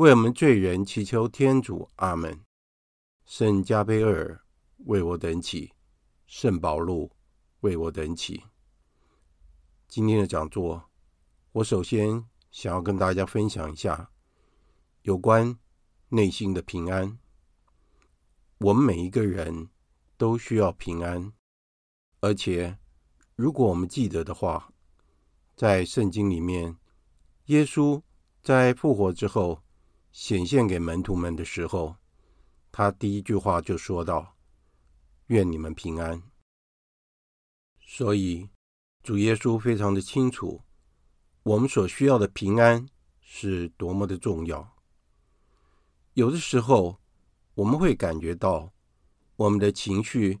为我们罪人祈求天主。阿门。圣加贝尔为我等祈，圣保禄为我等祈。今天的讲座，我首先想要跟大家分享一下有关内心的平安。我们每一个人都需要平安，而且如果我们记得的话，在圣经里面，耶稣在复活之后显现给门徒们的时候，他第一句话就说道：“愿你们平安。”所以。主耶稣非常的清楚，我们所需要的平安是多么的重要。有的时候，我们会感觉到我们的情绪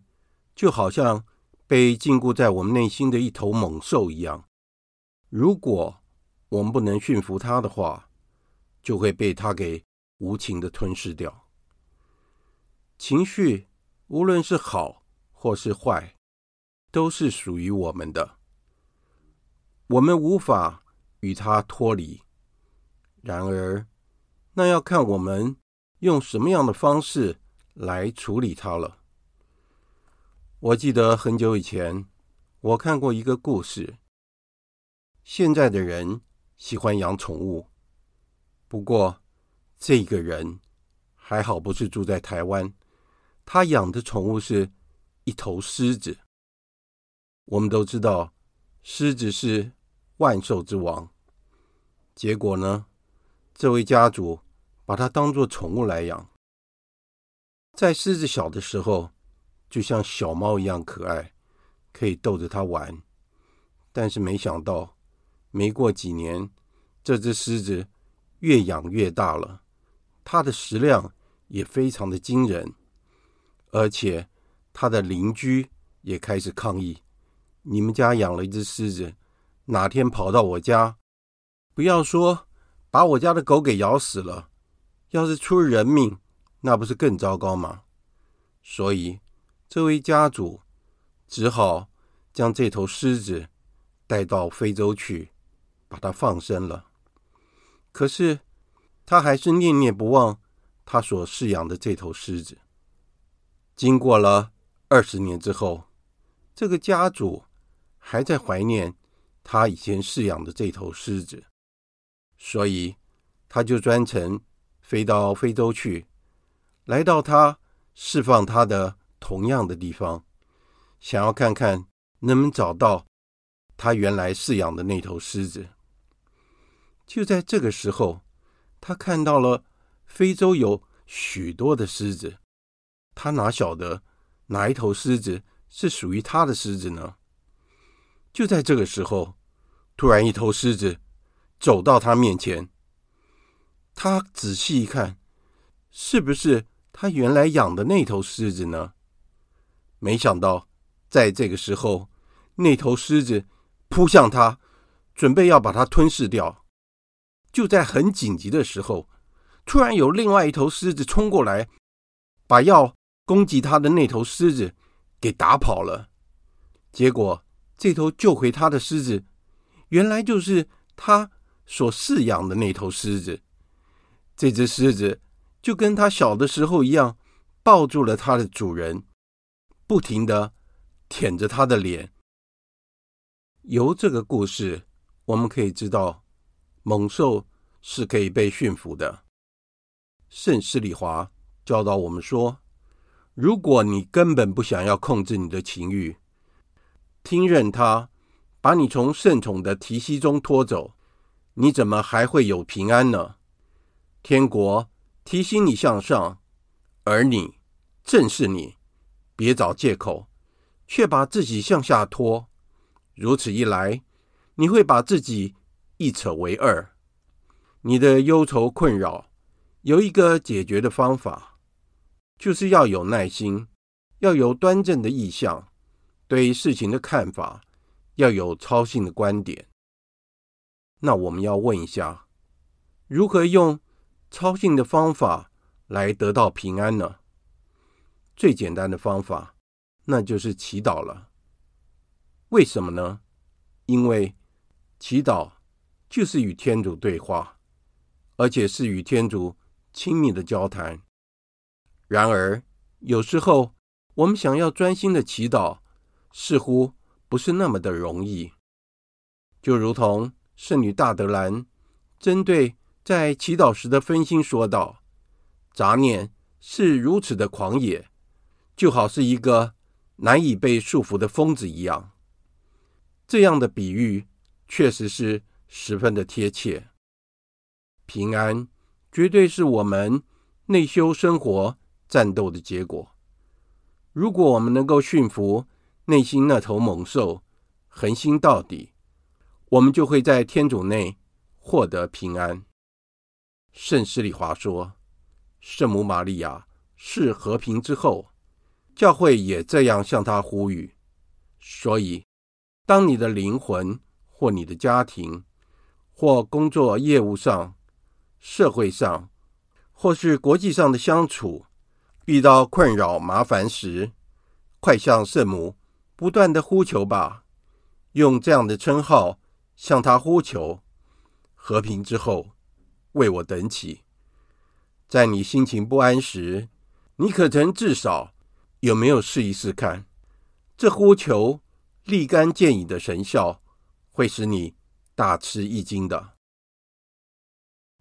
就好像被禁锢在我们内心的一头猛兽一样。如果我们不能驯服它的话，就会被它给无情的吞噬掉。情绪无论是好或是坏，都是属于我们的。我们无法与它脱离，然而，那要看我们用什么样的方式来处理它了。我记得很久以前，我看过一个故事。现在的人喜欢养宠物，不过这个人还好不是住在台湾，他养的宠物是一头狮子。我们都知道，狮子是万兽之王，结果呢？这位家主把它当作宠物来养。在狮子小的时候，就像小猫一样可爱，可以逗着它玩。但是没想到，没过几年，这只狮子越养越大了，它的食量也非常的惊人，而且它的邻居也开始抗议：你们家养了一只狮子。哪天跑到我家，不要说把我家的狗给咬死了，要是出人命，那不是更糟糕吗？所以，这位家主只好将这头狮子带到非洲去，把它放生了。可是，他还是念念不忘他所饲养的这头狮子。经过了二十年之后，这个家主还在怀念。他以前饲养的这头狮子，所以他就专程飞到非洲去，来到他释放他的同样的地方，想要看看能不能找到他原来饲养的那头狮子。就在这个时候，他看到了非洲有许多的狮子，他哪晓得哪一头狮子是属于他的狮子呢？就在这个时候，突然一头狮子走到他面前。他仔细一看，是不是他原来养的那头狮子呢？没想到，在这个时候，那头狮子扑向他，准备要把他吞噬掉。就在很紧急的时候，突然有另外一头狮子冲过来，把要攻击他的那头狮子给打跑了。结果，这头救回他的狮子，原来就是他所饲养的那头狮子。这只狮子就跟他小的时候一样，抱住了他的主人，不停的舔着他的脸。由这个故事，我们可以知道，猛兽是可以被驯服的。圣施礼华教导我们说，如果你根本不想要控制你的情欲，听任他把你从圣宠的提携中拖走，你怎么还会有平安呢？天国提醒你向上，而你正是你，别找借口，却把自己向下拖。如此一来，你会把自己一扯为二，你的忧愁困扰有一个解决的方法，就是要有耐心，要有端正的意向，对事情的看法要有超性的观点。那我们要问一下，如何用超性的方法来得到平安呢？最简单的方法，那就是祈祷了。为什么呢？因为祈祷就是与天主对话，而且是与天主亲密的交谈。然而，有时候我们想要专心的祈祷，似乎不是那么的容易。就如同圣女大德兰针对在祈祷时的分心说道：“杂念是如此的狂野，就好似一个难以被束缚的疯子一样。”这样的比喻确实是十分的贴切。平安绝对是我们内修生活战斗的结果。如果我们能够驯服内心那头猛兽，恒心到底，我们就会在天主内获得平安。圣施利华说：“圣母玛利亚是和平之后，教会也这样向他呼吁。”所以。当你的灵魂或你的家庭或工作业务上、社会上，或是国际上的相处遇到困扰麻烦时，快向圣母不断的呼求吧，用这样的称号向他呼求。和平之后，为我等起。在你心情不安时，你可曾至少有没有试一试看？这呼求。立竿见影的神效会使你大吃一惊的。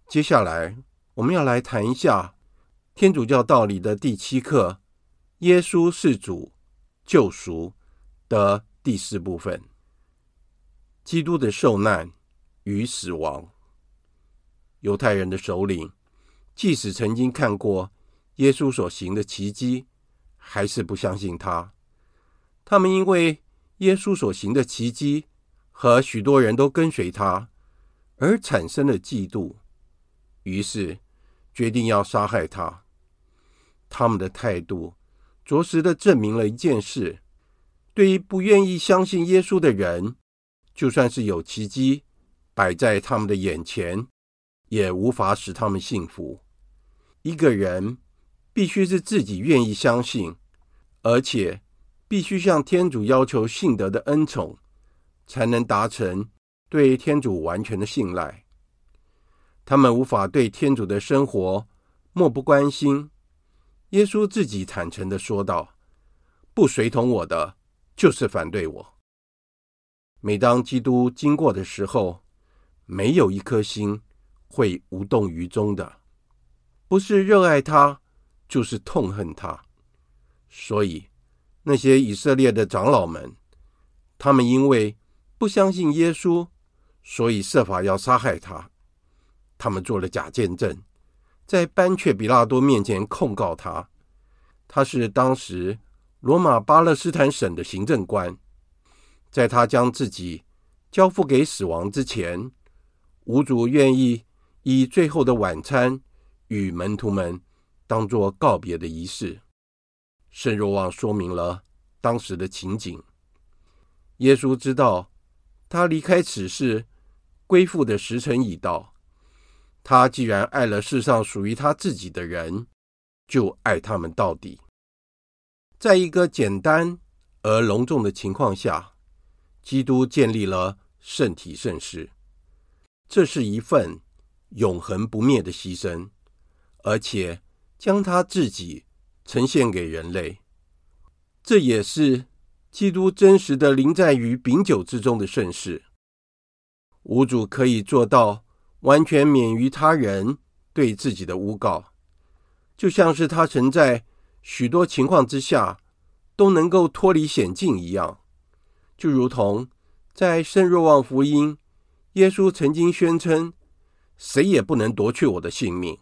接下来，我们要来谈一下天主教道理的第七课——耶稣是主、救赎的第四部分：基督的受难与死亡。犹太人的首领即使曾经看过耶稣所行的奇迹，还是不相信他。他们因为耶稣所行的奇迹和许多人都跟随他，而产生了嫉妒，于是决定要杀害他。他们的态度着实的证明了一件事：对于不愿意相信耶稣的人，就算是有奇迹摆在他们的眼前，也无法使他们信服。一个人必须是自己愿意相信，而且。必须向天主要求信德的恩宠，才能达成对天主完全的信赖。他们无法对天主的生活漠不关心。耶稣自己坦诚地说道：“不随同我的，就是反对我。”每当基督经过的时候，没有一颗心会无动于衷的，不是热爱他，就是痛恨他。所以。那些以色列的长老们，他们因为不相信耶稣，所以设法要杀害他。他们做了假见证，在班却比拉多面前控告他。他是当时罗马巴勒斯坦省的行政官。在他将自己交付给死亡之前，无主愿意以最后的晚餐与门徒们当作告别的仪式。圣若望说明了当时的情景。耶稣知道，他离开此世归父的时辰已到。他既然爱了世上属于他自己的人，就爱他们到底。在一个简单而隆重的情况下，基督建立了圣体圣事。这是一份永恒不灭的牺牲，而且将他自己。呈现给人类，这也是基督真实的临在于饼酒之中的圣事。无主可以做到完全免于他人对自己的诬告，就像是他曾在许多情况之下都能够脱离险境一样。就如同在圣若望福音，耶稣曾经宣称：“谁也不能夺去我的性命，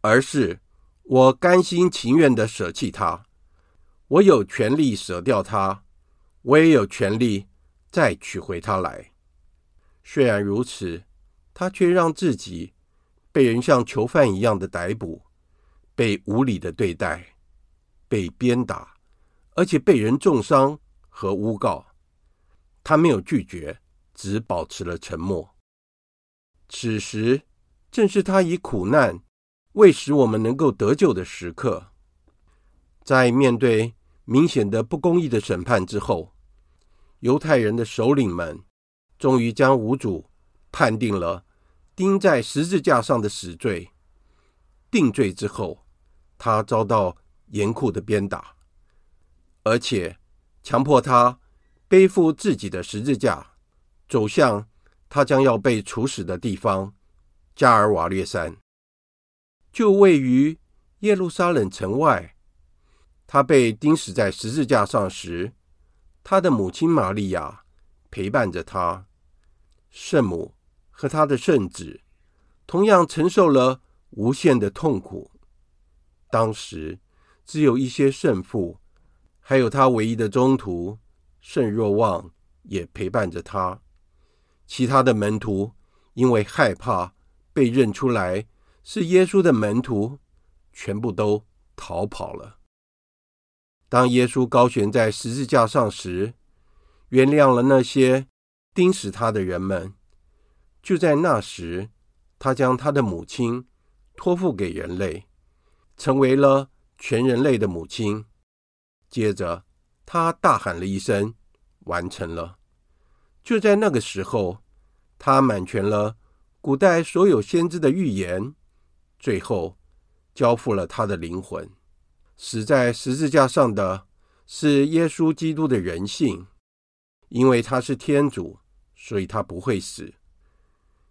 而是。”我甘心情愿的舍弃他，我有权利舍掉他，我也有权利再取回他来。虽然如此，他却让自己被人像囚犯一样的逮捕，被无理的对待，被鞭打，而且被人重伤和诬告，他没有拒绝，只保持了沉默。此时正是他以苦难为使我们能够得救的时刻。在面对明显的不公义的审判之后，犹太人的首领们终于将无主判定了钉在十字架上的死罪。定罪之后，他遭到严酷的鞭打。而且强迫他背负自己的十字架，走向他将要被处死的地方——加尔瓦略山，就位于耶路撒冷城外。他被钉死在十字架上时，他的母亲玛利亚陪伴着他，圣母和他的圣子同样承受了无限的痛苦。当时只有一些圣父。还有他唯一的宗徒圣若望也陪伴着他，其他的门徒因为害怕被认出来是耶稣的门徒，全部都逃跑了。当耶稣高悬在十字架上时，原谅了那些钉死他的人们。就在那时，他将他的母亲托付给人类，成为了全人类的母亲。接着，他大喊了一声：“完成了！”就在那个时候，他满全了古代所有先知的预言，最后交付了他的灵魂。死在十字架上的是耶稣基督的人性，因为他是天主，所以他不会死。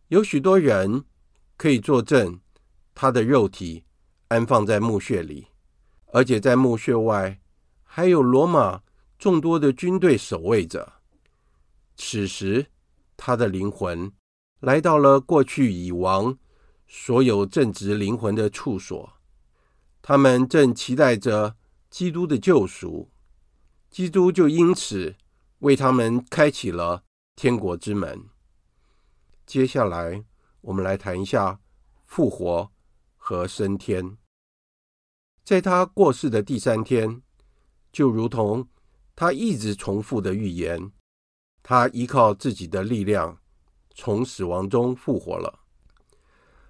有许多人可以作证，他的肉体安放在墓穴里，而且在墓穴外。还有罗马众多的军队守卫着。此时，他的灵魂来到了过去已亡所有正直灵魂的处所，他们正期待着基督的救赎。基督就因此为他们开启了天国之门。接下来，我们来谈一下复活和升天。在他过世的第三天。就如同他一直重复的预言，他依靠自己的力量从死亡中复活了，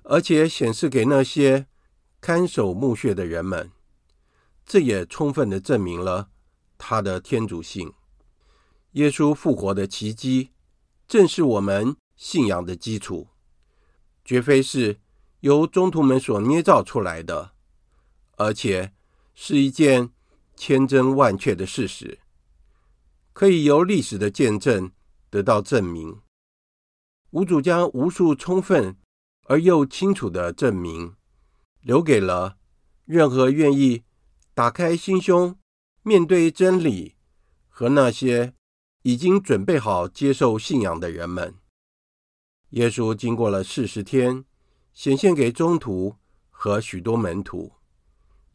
而且显示给那些看守墓穴的人们，这也充分的证明了他的天主性。耶稣复活的奇迹，正是我们信仰的基础，绝非是由中途们所捏造出来的，而且是一件。千真万确的事实，可以由历史的见证得到证明。无主将无数充分而又清楚的证明，留给了任何愿意打开心胸、面对真理和那些已经准备好接受信仰的人们。耶稣经过了四十天，显现给宗徒和许多门徒。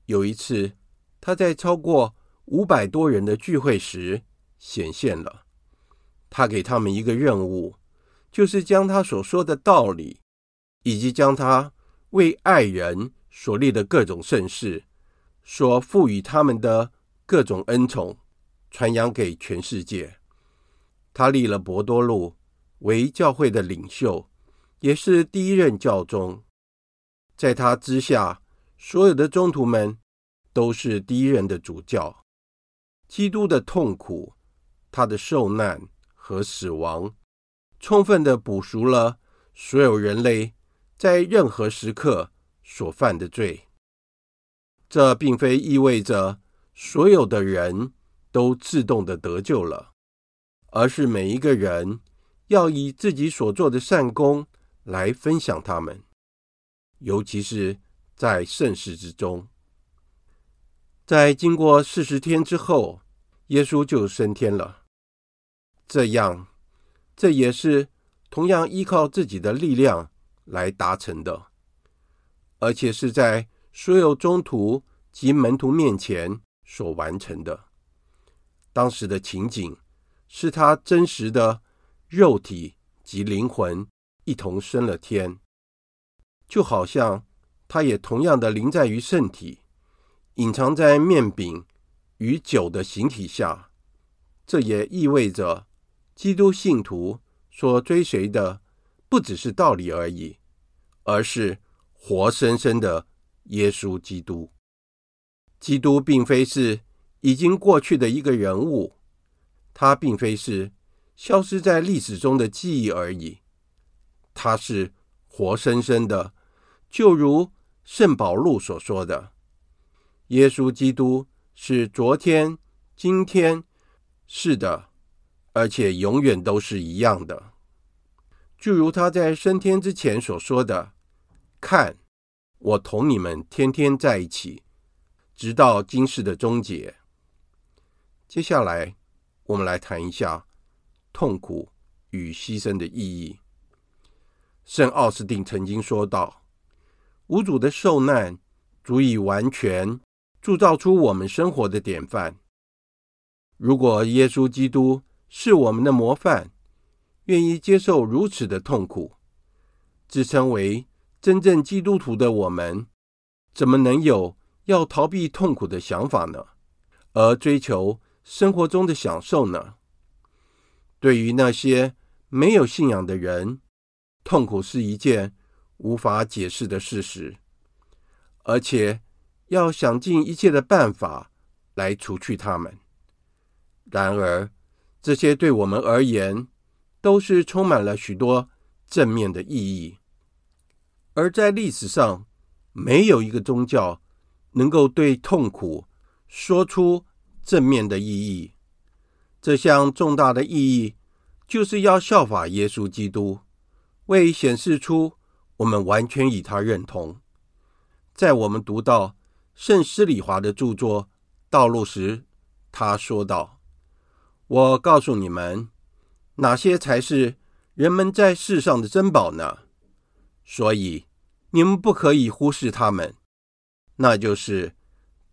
有一次，他在超过五百多人的聚会时显现了，他给他们一个任务，就是将他所说的道理，以及将他为爱人所立的各种圣事，所赋予他们的各种恩宠，传扬给全世界。他立了伯多禄为教会的领袖，也是第一任教宗。在他之下，所有的宗徒们。都是第一任的主教，基督的痛苦、他的受难和死亡，充分的补赎了所有人类在任何时刻所犯的罪。这并非意味着所有的人都自动的得救了，而是每一个人要以自己所做的善功来分享他们，尤其是在盛世之中。在经过四十天之后，耶稣就升天了。这样，这也是同样依靠自己的力量来达成的，而且是在所有宗徒及门徒面前所完成的。当时的情景是他真实的肉体及灵魂一同升了天。就好像他也同样的临在于圣体，隐藏在面饼与酒的形体下。这也意味着，基督信徒所追随的不只是道理而已，而是活生生的耶稣基督。基督并非是已经过去的一个人物，他并非是消失在历史中的记忆而已，他是活生生的。就如圣保禄所说的，耶稣基督是昨天、今天，是的，而且永远都是一样的。就如他在升天之前所说的：“看，我同你们天天在一起，直到今世的终结。”接下来，我们来谈一下痛苦与牺牲的意义。圣奥斯定曾经说道。无主的受难足以完全铸造出我们生活的典范。如果耶稣基督是我们的模范，愿意接受如此的痛苦，自称为真正基督徒的我们，怎么能有要逃避痛苦的想法呢？而追求生活中的享受呢？对于那些没有信仰的人，痛苦是一件无法解释的事实，而且要想尽一切的办法来除去他们。然而，这些对我们而言都是充满了许多正面的意义。而在历史上，没有一个宗教能够对痛苦说出正面的意义。这项重大的意义，就是要效法耶稣基督，为显示出。我们完全与他认同。在我们读到圣施礼华的著作《道路》时，他说道：“我告诉你们，哪些才是人们在世上的珍宝呢？所以你们不可以忽视他们。那就是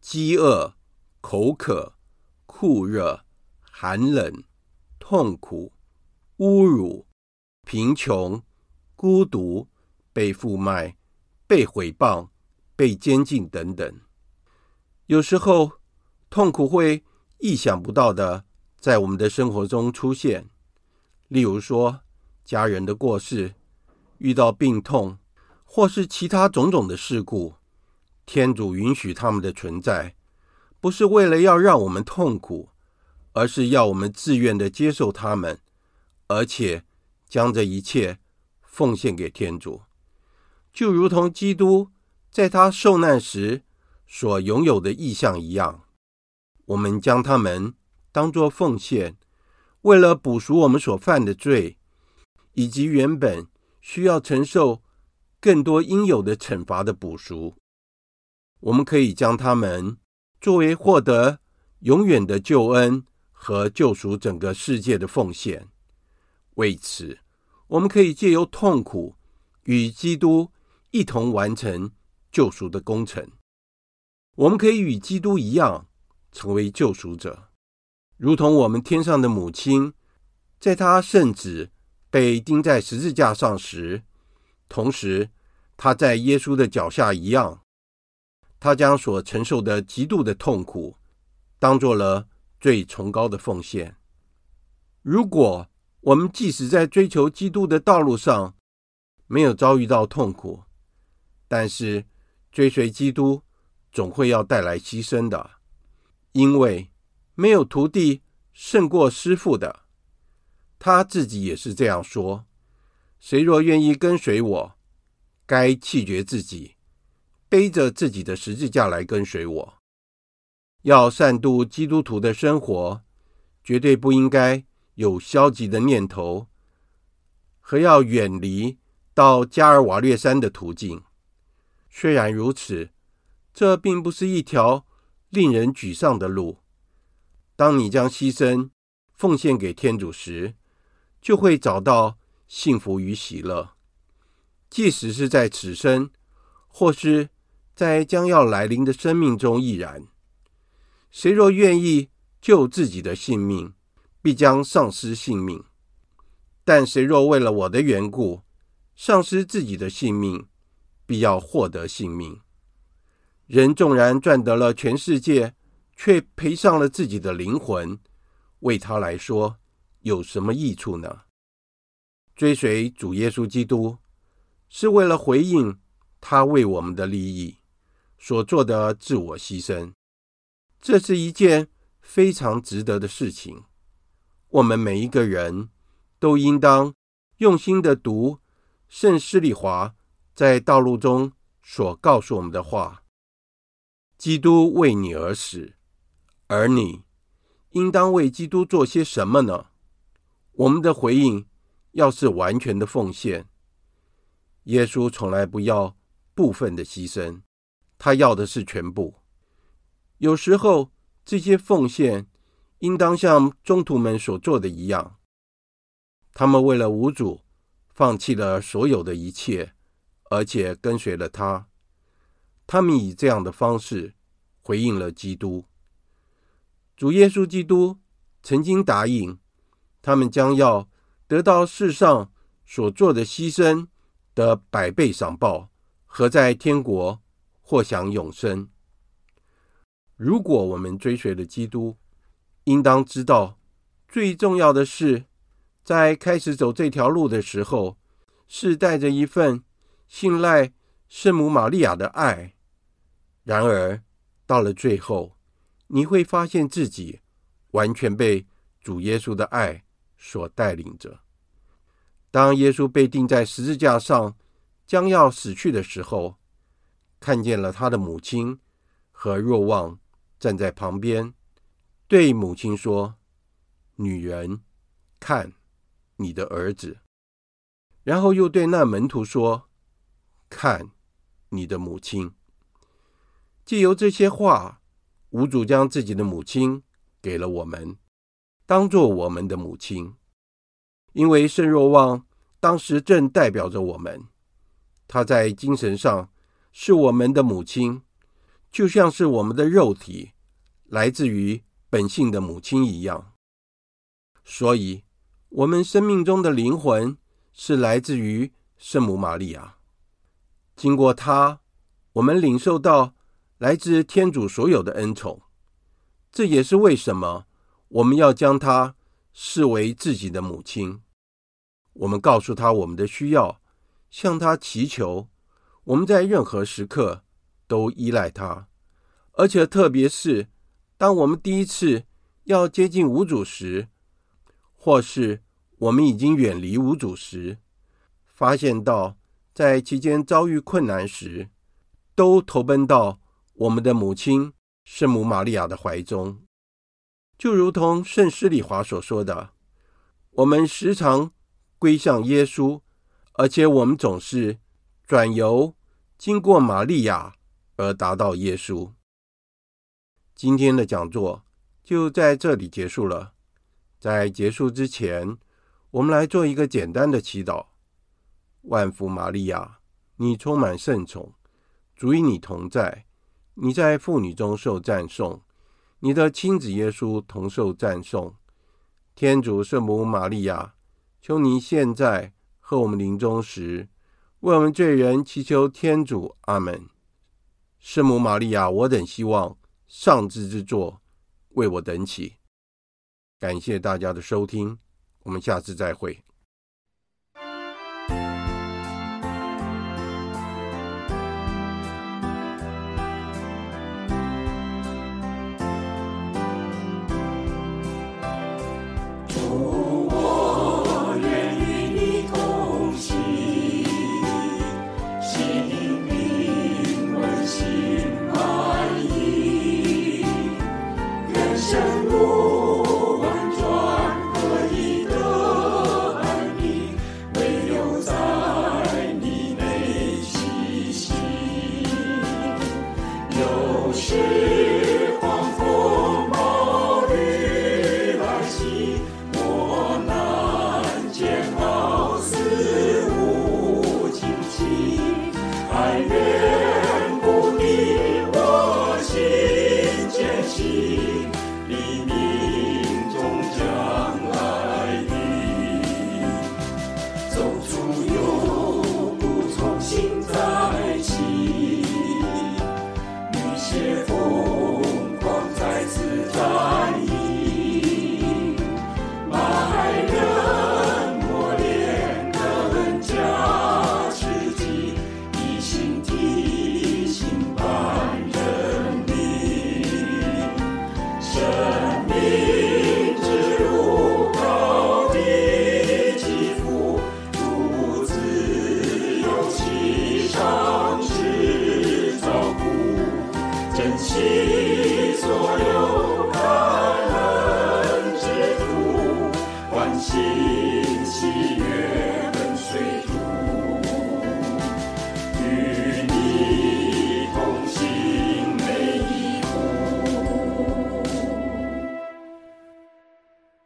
饥饿、口渴、酷热、寒冷、痛苦、侮辱、贫穷、孤独。”被负卖、被毁谤、被监禁等等，有时候痛苦会意想不到的在我们的生活中出现。例如说，家人的过世、遇到病痛，或是其他种种的事故。天主允许他们的存在，不是为了要让我们痛苦，而是要我们自愿的接受他们，而且将这一切奉献给天主。就如同基督在他受难时所拥有的意象一样，我们将他们当作奉献，为了补赎我们所犯的罪，以及原本需要承受更多应有的惩罚的补赎。我们可以将他们作为获得永远的救恩和救赎整个世界的奉献。为此，我们可以借由痛苦与基督。一同完成救赎的工程，我们可以与基督一样成为救赎者，如同我们天上的母亲，在她圣子被钉在十字架上时，同时她在耶稣的脚下一样，她将所承受的极度的痛苦当做了最崇高的奉献。如果我们即使在追求基督的道路上没有遭遇到痛苦，但是，追随基督总会要带来牺牲的，因为没有徒弟胜过师傅的。他自己也是这样说：“谁若愿意跟随我，该弃绝自己，背着自己的十字架来跟随我。要善度基督徒的生活，绝对不应该有消极的念头，和要远离到加尔瓦略山的途径。”虽然如此，这并不是一条令人沮丧的路。当你将牺牲奉献给天主时，就会找到幸福与喜乐。即使是在此生，或是在将要来临的生命中亦然。谁若愿意救自己的性命，必将丧失性命；但谁若为了我的缘故，丧失自己的性命，必要获得性命。人纵然赚得了全世界，却赔上了自己的灵魂，为他来说有什么益处呢？追随主耶稣基督，是为了回应他为我们的利益所做的自我牺牲。这是一件非常值得的事情。我们每一个人都应当用心的读圣施利华在道路中所告诉我们的话：基督为你而死，而你应当为基督做些什么呢？我们的回应。要是完全的奉献，耶稣从来不要部分的牺牲，他要的是全部。有时候，这些奉献应当像宗徒们所做的一样，他们为了无主，放弃了所有的一切，而且跟随了他。他们以这样的方式回应了基督。主耶稣基督曾经答应，他们将要。得到世上所做的牺牲的百倍赏报，和在天国获享永生。如果我们追随了基督，应当知道，最重要的是，在开始走这条路的时候，是带着一份信赖圣母玛利亚的爱。然而，到了最后，你会发现自己完全被主耶稣的爱所带领着。当耶稣被钉在十字架上，将要死去的时候，看见了他的母亲和若望站在旁边，对母亲说：“女人，看你的儿子。”然后又对那门徒说：“看你的母亲。”借由这些话，无主将自己的母亲给了我们，当做我们的母亲。因为圣若望当时正代表着我们，他在精神上是我们的母亲，就像是我们的肉体来自于本性的母亲一样。所以，我们生命中的灵魂是来自于圣母玛利亚。经过她，我们领受到来自天主所有的恩宠。这也是为什么我们要将她视为自己的母亲，我们告诉她我们的需要，向她祈求。我们在任何时刻都依赖她，而且特别是当我们第一次要接近无主时，或是我们已经远离无主时，发现到在其间遭遇困难时，都投奔到我们的母亲圣母玛利亚的怀中。就如同圣施里华所说的，我们时常归向耶稣，而且我们总是转由经过玛利亚而达到耶稣。今天的讲座就在这里结束了。在结束之前，我们来做一个简单的祈祷：万福玛利亚，你充满圣宠，主与你同在，你在妇女中受赞颂。你的亲子耶稣同受赞颂，天主圣母玛利亚，求你现在和我们临终时，为我们罪人祈求天主。阿门。圣母玛利亚，我等希望上智之作为我等祈。感谢大家的收听，我们下次再会。so